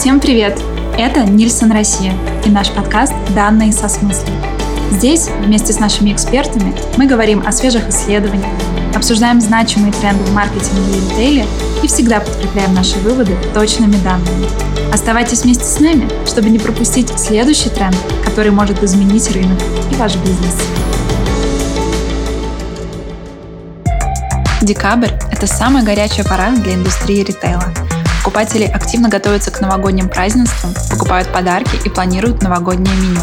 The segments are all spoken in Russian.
Всем привет! Это Нильсон Россия и наш подкаст «Данные со смыслом». Здесь вместе с нашими экспертами мы говорим о свежих исследованиях, обсуждаем значимые тренды в маркетинге и ритейле и всегда подкрепляем наши выводы точными данными. Оставайтесь вместе с нами, чтобы не пропустить следующий тренд, который может изменить рынок и ваш бизнес. Декабрь – это самая горячая пора для индустрии ритейла. Покупатели активно готовятся к новогодним празднествам, покупают подарки и планируют новогоднее меню.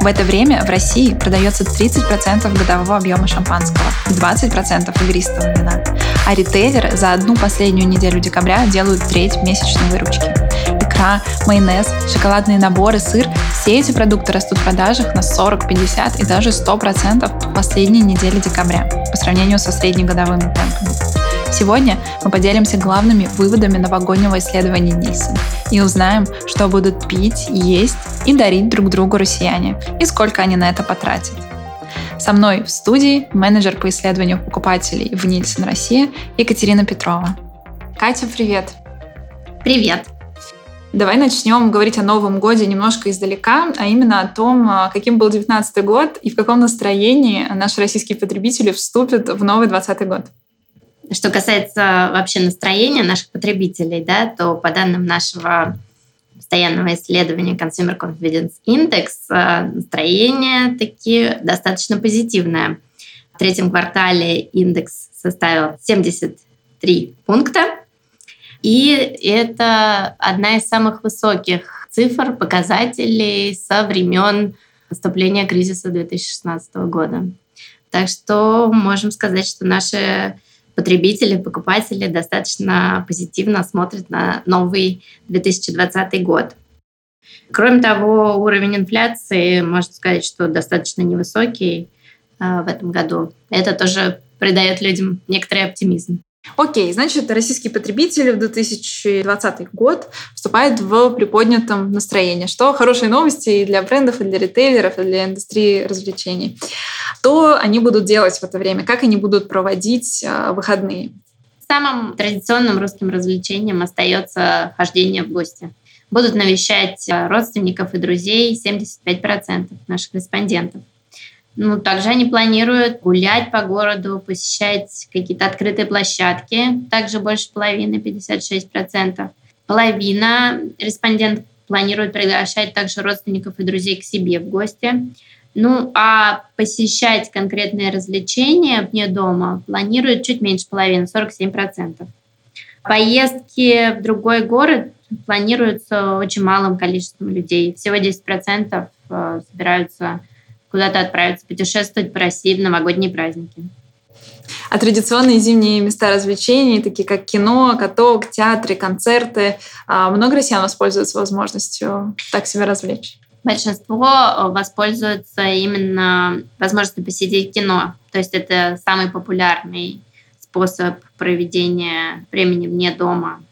В это время в России продается 30% годового объема шампанского, 20% игристого вина. А ритейлеры за одну последнюю неделю декабря делают треть месячной выручки. Икра, майонез, шоколадные наборы, сыр – все эти продукты растут в продажах на 40, 50 и даже 100% в последние недели декабря по сравнению со среднегодовыми темпами. Сегодня мы поделимся главными выводами новогоднего исследования Нильсон и узнаем, что будут пить, есть и дарить друг другу россияне и сколько они на это потратят. Со мной в студии менеджер по исследованию покупателей в Нильсон Россия Екатерина Петрова. Катя, привет! Привет! Давай начнем говорить о Новом годе немножко издалека, а именно о том, а, каким был 2019 год и в каком настроении наши российские потребители вступят в новый 2020 год. Что касается вообще настроения наших потребителей, да, то по данным нашего постоянного исследования Consumer Confidence Index э, настроение таки достаточно позитивное. В третьем квартале индекс составил 73 пункта, и это одна из самых высоких цифр, показателей со времен наступления кризиса 2016 года. Так что можем сказать, что наши потребители, покупатели достаточно позитивно смотрят на новый 2020 год. Кроме того, уровень инфляции, можно сказать, что достаточно невысокий э, в этом году. Это тоже придает людям некоторый оптимизм. Окей, значит, российские потребители в 2020 год вступают в приподнятом настроении, что хорошие новости и для брендов, и для ритейлеров, и для индустрии развлечений. Что они будут делать в это время? Как они будут проводить а, выходные? Самым традиционным русским развлечением остается хождение в гости. Будут навещать а, родственников и друзей 75% наших респондентов. Ну, также они планируют гулять по городу, посещать какие-то открытые площадки, также больше половины, 56%. Половина респондентов планирует приглашать также родственников и друзей к себе в гости. Ну, а посещать конкретные развлечения вне дома планируют чуть меньше половины, 47%. Поездки в другой город планируются очень малым количеством людей. Всего 10% э, собираются куда-то отправиться путешествовать по России в новогодние праздники. А традиционные зимние места развлечений, такие как кино, каток, театры, концерты, а, много россиян воспользуются возможностью так себя развлечь? Большинство э, воспользуются именно возможностью посидеть в кино. То есть это самый популярный способ проведения времени вне дома.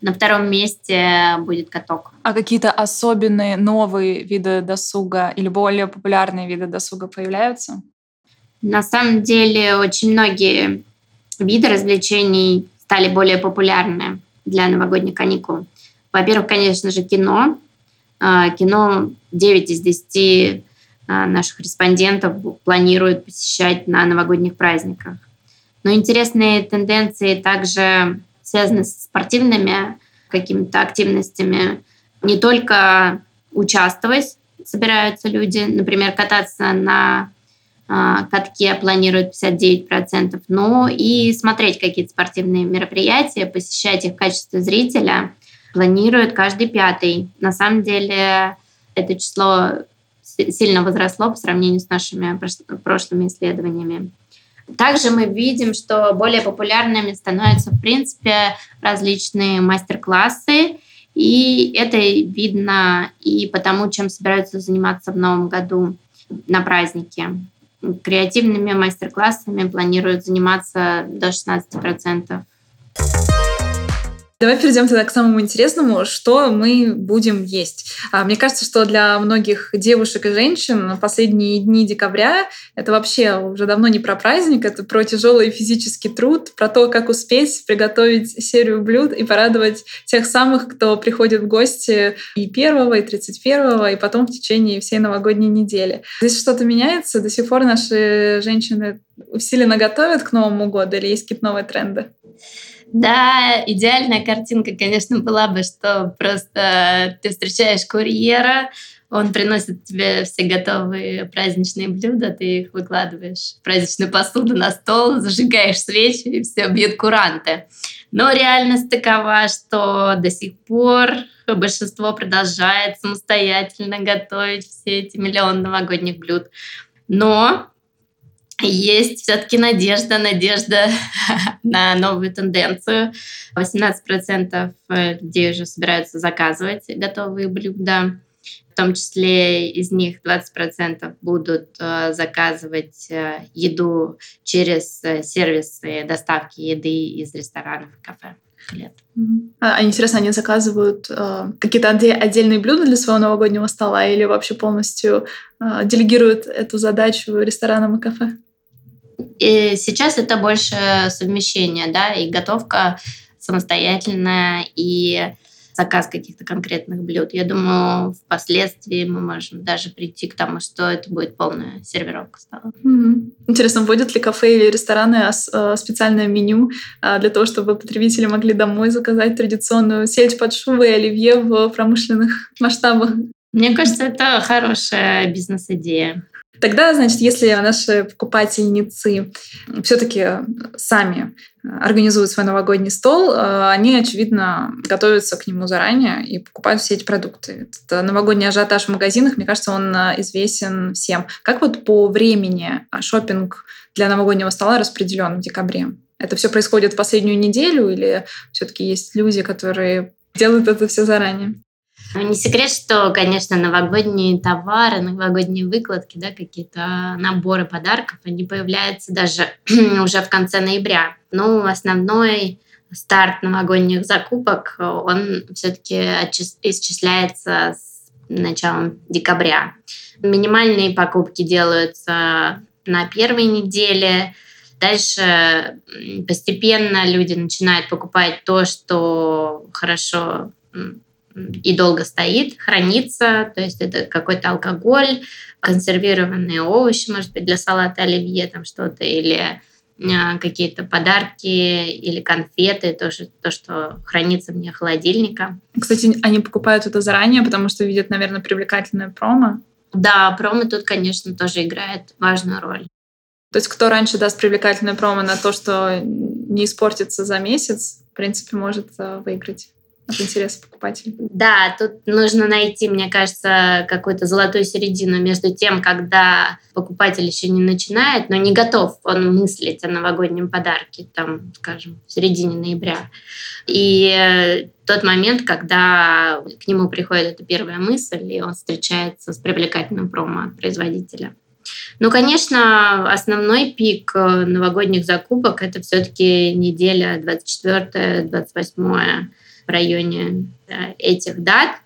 На втором месте будет каток. А какие-то особенные новые виды досуга или более популярные виды досуга появляются? На самом деле очень многие виды развлечений стали более популярны для новогодних каникул. Во-первых, конечно же, кино. А, кино 9 из 10 а, наших респондентов планируют посещать на новогодних праздниках. Но интересные тенденции также связаны с спортивными какими-то активностями. Не только участвовать собираются люди, например, кататься на а, катке планируют 59%, но и смотреть какие-то спортивные мероприятия, посещать их в качестве зрителя планируют каждый пятый. На самом деле это число сильно возросло по сравнению с нашими прошлыми исследованиями. Также мы видим, что более популярными становятся, в принципе, различные мастер-классы, и это видно и потому, чем собираются заниматься в новом году на празднике. Креативными мастер-классами планируют заниматься до 16%. Давай перейдем тогда к самому интересному, что мы будем есть. А, мне кажется, что для многих девушек и женщин последние дни декабря это вообще уже давно не про праздник, это про тяжелый физический труд, про то, как успеть приготовить серию блюд и порадовать тех самых, кто приходит в гости и первого, и тридцать первого, и потом в течение всей новогодней недели. Здесь что-то меняется? До сих пор наши женщины усиленно готовят к Новому году или есть какие-то новые тренды? Да, идеальная картинка, конечно, была бы, что просто ты встречаешь курьера, он приносит тебе все готовые праздничные блюда, ты их выкладываешь в праздничную посуду на стол, зажигаешь свечи, и все, бьют куранты. Но реальность такова, что до сих пор большинство продолжает самостоятельно готовить все эти миллионы новогодних блюд. Но есть все-таки надежда, надежда на новую тенденцию. 18% э, людей уже собираются заказывать готовые блюда. В том числе из них 20% будут э, заказывать э, еду через сервисы доставки еды из ресторанов и кафе. Лет. А, интересно, они заказывают э, какие-то отдельные блюда для своего новогоднего стола или вообще полностью э, делегируют эту задачу ресторанам и кафе? И сейчас это больше совмещение, да, и готовка самостоятельная, и заказ каких-то конкретных блюд. Я думаю, впоследствии мы можем даже прийти к тому, что это будет полная сервировка. Mm-hmm. Интересно, вводят ли кафе или рестораны э, специальное меню э, для того, чтобы потребители могли домой заказать традиционную сельдь под шубой и оливье в промышленных масштабах? Мне кажется, это хорошая бизнес-идея. Тогда, значит, если наши покупательницы все-таки сами организуют свой новогодний стол, э, они, очевидно, готовятся к нему заранее и покупают все эти продукты. Этот новогодний ажиотаж в магазинах, мне кажется, он э, известен всем. Как вот по времени шопинг для новогоднего стола распределен в декабре? Это все происходит в последнюю неделю или все-таки есть люди, которые делают это все заранее? Ну, не секрет, что, конечно, новогодние товары, новогодние выкладки, да, какие-то наборы подарков, они появляются даже уже в конце ноября. Ну, основной старт новогодних закупок, он все-таки исчисляется с началом декабря. Минимальные покупки делаются на первой неделе, Дальше постепенно люди начинают покупать то, что хорошо и долго стоит, хранится, то есть это какой-то алкоголь, консервированные овощи, может быть, для салата оливье там что-то, или а, какие-то подарки или конфеты, то, что, то, что хранится вне холодильника. Кстати, они покупают это заранее, потому что видят, наверное, привлекательное промо. Да, промо тут, конечно, тоже играет важную роль. То есть кто раньше даст привлекательное промо на то, что не испортится за месяц, в принципе, может э, выиграть от интереса покупателей. Да, тут нужно найти, мне кажется, какую-то золотую середину между тем, когда покупатель еще не начинает, но не готов он мыслить о новогоднем подарке, там, скажем, в середине ноября. И э, тот момент, когда к нему приходит эта первая мысль, и он встречается с привлекательным промо от производителя. Ну, конечно, основной пик э, новогодних закупок это все-таки неделя 24-28 в районе этих дат.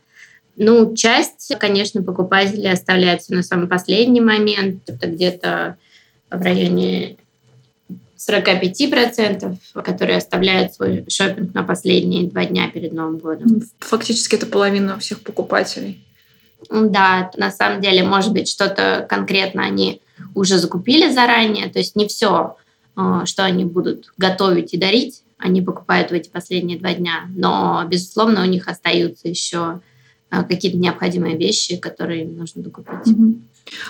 Ну, часть, конечно, покупателей оставляется на самый последний момент. Это где-то в районе 45%, которые оставляют свой шопинг на последние два дня перед Новым годом. Фактически это половина всех покупателей. Да, на самом деле, может быть, что-то конкретно они уже закупили заранее, то есть не все, э, что они будут готовить и дарить, они покупают в эти последние два дня. Но, безусловно, у них остаются еще э, какие-то необходимые вещи, которые им нужно докупить. Угу.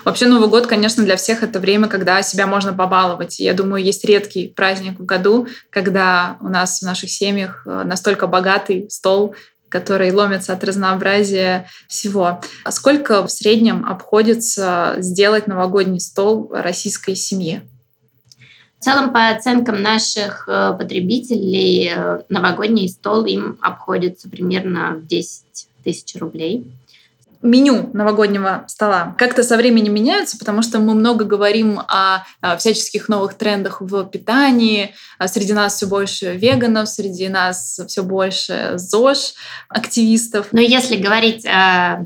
Вообще Новый год, конечно, для всех это время, когда себя можно побаловать. я думаю, есть редкий праздник в году, когда у нас в наших семьях э, настолько богатый стол, который ломится от разнообразия всего. А сколько в среднем обходится сделать новогодний стол российской семье? В целом, по оценкам наших э, потребителей, новогодний стол им обходится примерно в 10 тысяч рублей. меню новогоднего стола как-то со временем меняются, потому что мы много говорим о, о всяческих новых трендах в питании. А среди нас все больше веганов, среди нас все больше ЗОЖ активистов. Но если говорить о,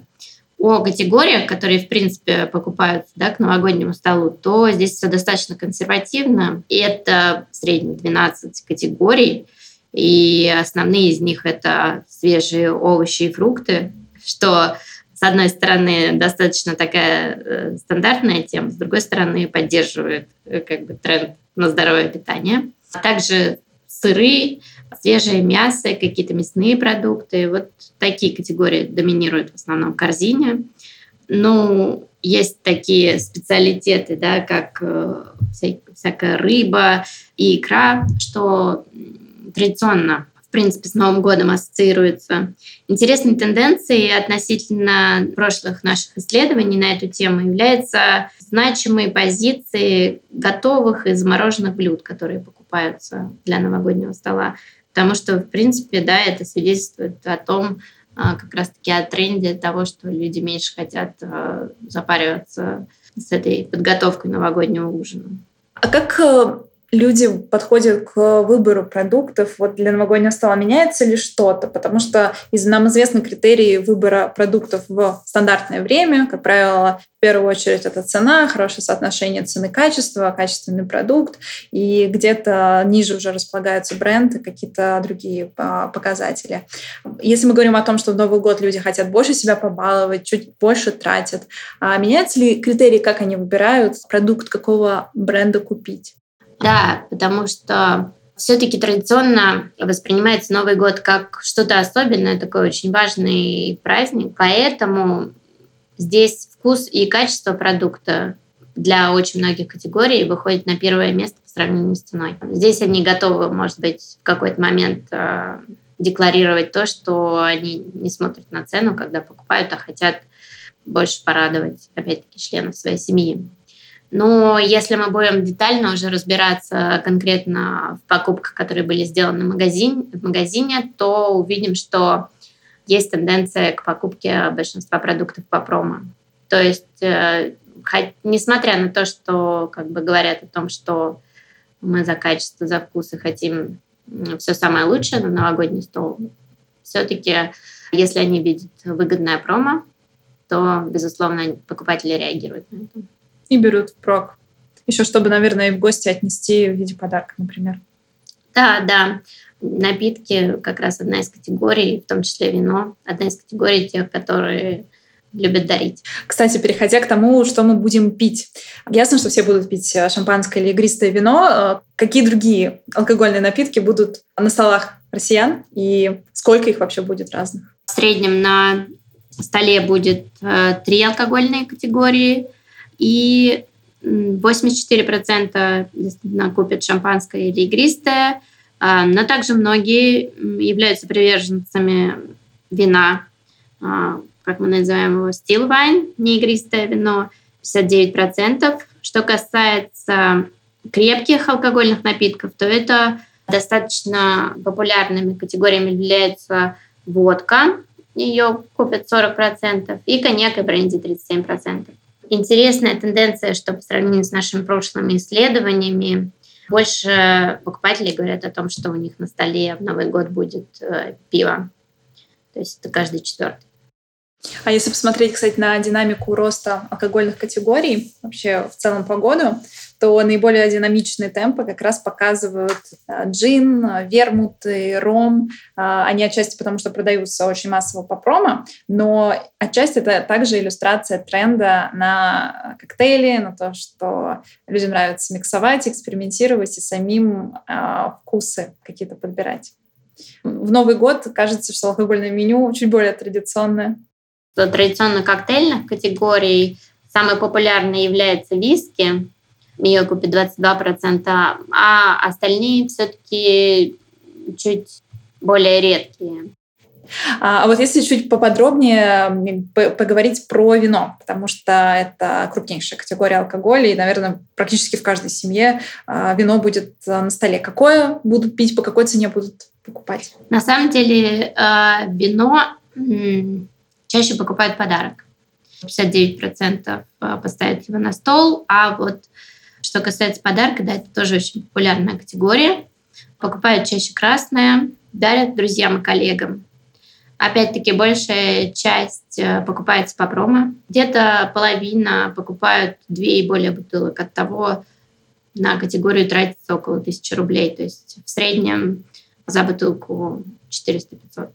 о категориях, которые, в принципе, покупаются да, к новогоднему столу, то здесь все достаточно консервативно. И это в среднем 12 категорий. И основные из них это свежие овощи и фрукты, что с одной стороны, достаточно такая э, стандартная тема, с другой стороны, поддерживает э, как бы тренд на здоровое питание. А также сыры, свежее мясо, какие-то мясные продукты. Вот такие категории доминируют в основном в корзине. Ну, есть такие специалитеты, да, как э, вся, всякая рыба и икра, что традиционно в принципе, с Новым годом ассоциируется. Интересной тенденцией относительно прошлых наших исследований на эту тему является значимые позиции готовых и замороженных блюд, которые покупаются для новогоднего стола. Потому что, в принципе, да, это свидетельствует о том, а, как раз-таки о тренде того, что люди меньше хотят а, запариваться с этой подготовкой новогоднего ужина. А как э, люди подходят к выбору продуктов вот для новогоднего стола? Меняется ли что-то? Потому что из нам известны критерии выбора продуктов в стандартное время. Как правило, в первую очередь это цена, хорошее соотношение цены-качества, качественный продукт. И где-то ниже уже располагаются бренды, какие-то другие а, показатели. Если мы говорим о том, что в Новый год люди хотят больше себя побаловать, чуть больше тратят, а меняются ли критерии, как они выбирают продукт, какого бренда купить? Да, потому что все-таки традиционно воспринимается Новый год как что-то особенное, такой очень важный праздник. Поэтому здесь вкус и качество продукта для очень многих категорий выходит на первое место по сравнению с ценой. Здесь они готовы, может быть, в какой-то момент э, декларировать то, что они не смотрят на цену, когда покупают, а хотят больше порадовать, опять-таки, членов своей семьи. Но если мы будем детально уже разбираться конкретно в покупках, которые были сделаны в магазине, в магазине то увидим, что есть тенденция к покупке большинства продуктов по промо. То есть, э, несмотря на то, что как бы говорят о том, что мы за качество, за вкус и хотим все самое лучшее на новогодний стол, все-таки, если они видят выгодное промо, то, безусловно, покупатели реагируют на это и берут впрок. Еще чтобы, наверное, и в гости отнести в виде подарка, например. Да, да. Напитки как раз одна из категорий, в том числе вино, одна из категорий тех, которые любят дарить. Кстати, переходя к тому, что мы будем пить. Ясно, что все будут пить э, шампанское или игристое вино. Э, какие другие алкогольные напитки будут на столах россиян и сколько их вообще будет разных? В среднем на столе будет э, три алкогольные категории и 84% действительно купят шампанское или игристое, а, но также многие являются приверженцами вина, а, как мы называем его, still wine, неигристое вино, 59%. Что касается крепких алкогольных напитков, то это достаточно популярными категориями является водка, ее купят 40%, и коньяк и бренди 37% интересная тенденция, что по сравнению с нашими прошлыми исследованиями, больше покупателей говорят о том, что у них на столе в Новый год будет э, пиво. То есть это каждый четвертый. А если посмотреть, кстати, на динамику роста алкогольных категорий вообще в целом по году, то наиболее динамичные темпы как раз показывают э, джин, вермут и ром. А, они отчасти потому, что продаются очень массово по промо, но отчасти это также иллюстрация тренда на коктейли, на то, что людям нравится миксовать, экспериментировать и самим а, вкусы какие-то подбирать. В Новый год кажется, что алкогольное меню чуть более традиционное. Традиционно коктейльных категорий самой популярной является виски, ее купит 22%, а остальные все-таки чуть более редкие. А, а вот если чуть поподробнее поговорить про вино, потому что это крупнейшая категория алкоголя, и, наверное, практически в каждой семье а, вино будет на столе. Какое будут пить, по какой цене будут покупать? На самом деле а, вино чаще покупают подарок. 59% поставят его на стол. А вот что касается подарка, да, это тоже очень популярная категория. Покупают чаще красное, дарят друзьям и коллегам. Опять-таки, большая часть э, покупается по промо. Где-то половина покупают две и более бутылок. От того на категорию тратится около тысячи рублей. То есть в среднем за бутылку 400-500.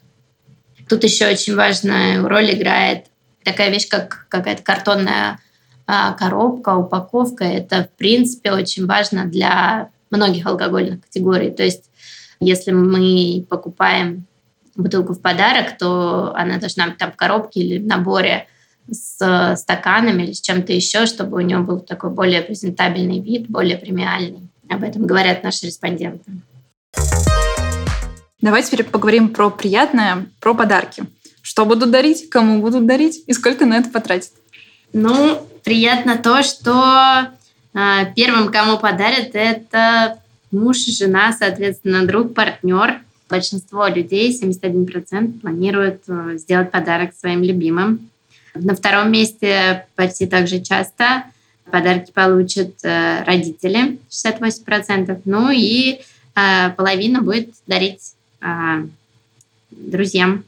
Тут еще очень важная роль играет такая вещь, как какая-то картонная а, коробка, упаковка. Это, в принципе, очень важно для многих алкогольных категорий. То есть если мы покупаем бутылку в подарок, то она должна быть там в коробке или в наборе с стаканами или с чем-то еще, чтобы у нее был такой более презентабельный вид, более премиальный. Об этом говорят наши респонденты. Давайте теперь поговорим про приятное, про подарки. Что будут дарить, кому будут дарить и сколько на это потратят? Ну, приятно то, что э, первым, кому подарят, это муж, жена, соответственно, друг, партнер – большинство людей, 71%, планируют э, сделать подарок своим любимым. На втором месте почти так же часто подарки получат э, родители, 68%, ну и половина будет дарить друзьям.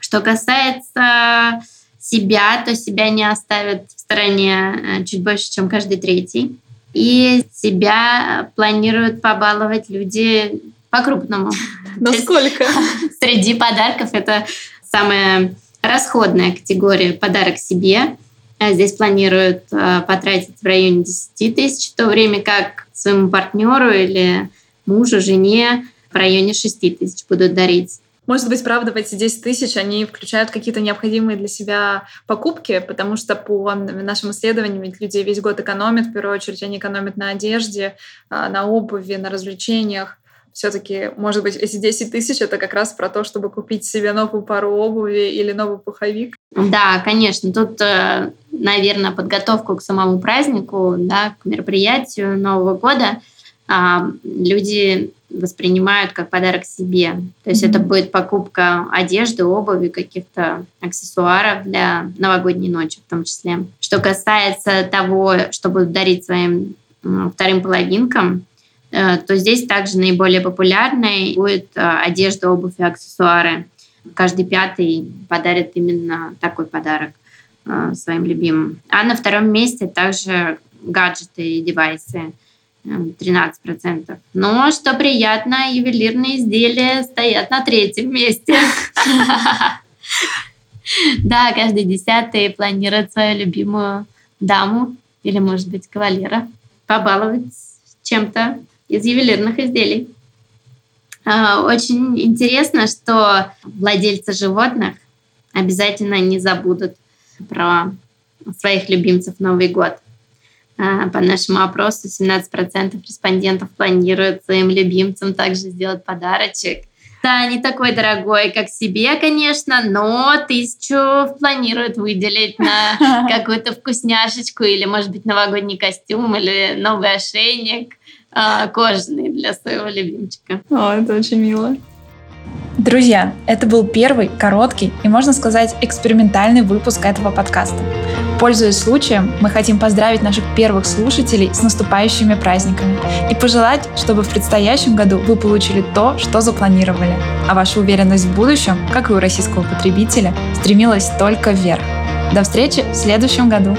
Что касается себя, то себя не оставят в стороне чуть больше, чем каждый третий. И себя планируют побаловать люди по-крупному. Насколько? Среди подарков это самая расходная категория подарок себе. А здесь планируют а, потратить в районе 10 тысяч, в то время как своему партнеру или мужу, жене в районе 6 тысяч будут дарить. Может быть, правда, в эти 10 тысяч они включают какие-то необходимые для себя покупки, потому что по нашим исследованиям ведь люди весь год экономят, в первую очередь они экономят на одежде, а, на обуви, на развлечениях все-таки, может быть, эти 10 тысяч это как раз про то, чтобы купить себе новую пару обуви или новый пуховик? Да, конечно. Тут, э, наверное, подготовку к самому празднику, да, к мероприятию Нового года а, люди воспринимают как подарок себе. То есть mm-hmm. это будет покупка одежды, обуви, каких-то аксессуаров для новогодней ночи в том числе. Что касается того, что будут дарить своим вторым половинкам, Э, то здесь также наиболее популярной будет э, одежда, обувь и аксессуары. Каждый пятый подарит именно такой подарок э, своим любимым. А на втором месте также гаджеты и девайсы. 13%. Но, что приятно, ювелирные изделия стоят на третьем месте. Да, каждый десятый планирует свою любимую даму или, может быть, кавалера побаловать чем-то из ювелирных изделий. А, очень интересно, что владельцы животных обязательно не забудут про своих любимцев Новый год. А, по нашему опросу 17% респондентов планируют своим любимцам также сделать подарочек. Да, не такой дорогой, как себе, конечно, но тысячу планируют выделить на какую-то вкусняшечку или, может быть, новогодний костюм или новый ошейник – а, кожаный для своего любимчика. О, это очень мило. Друзья, это был первый, короткий и, можно сказать, экспериментальный выпуск этого подкаста. Пользуясь случаем, мы хотим поздравить наших первых слушателей с наступающими праздниками и пожелать, чтобы в предстоящем году вы получили то, что запланировали, а ваша уверенность в будущем, как и у российского потребителя, стремилась только вверх. До встречи в следующем году!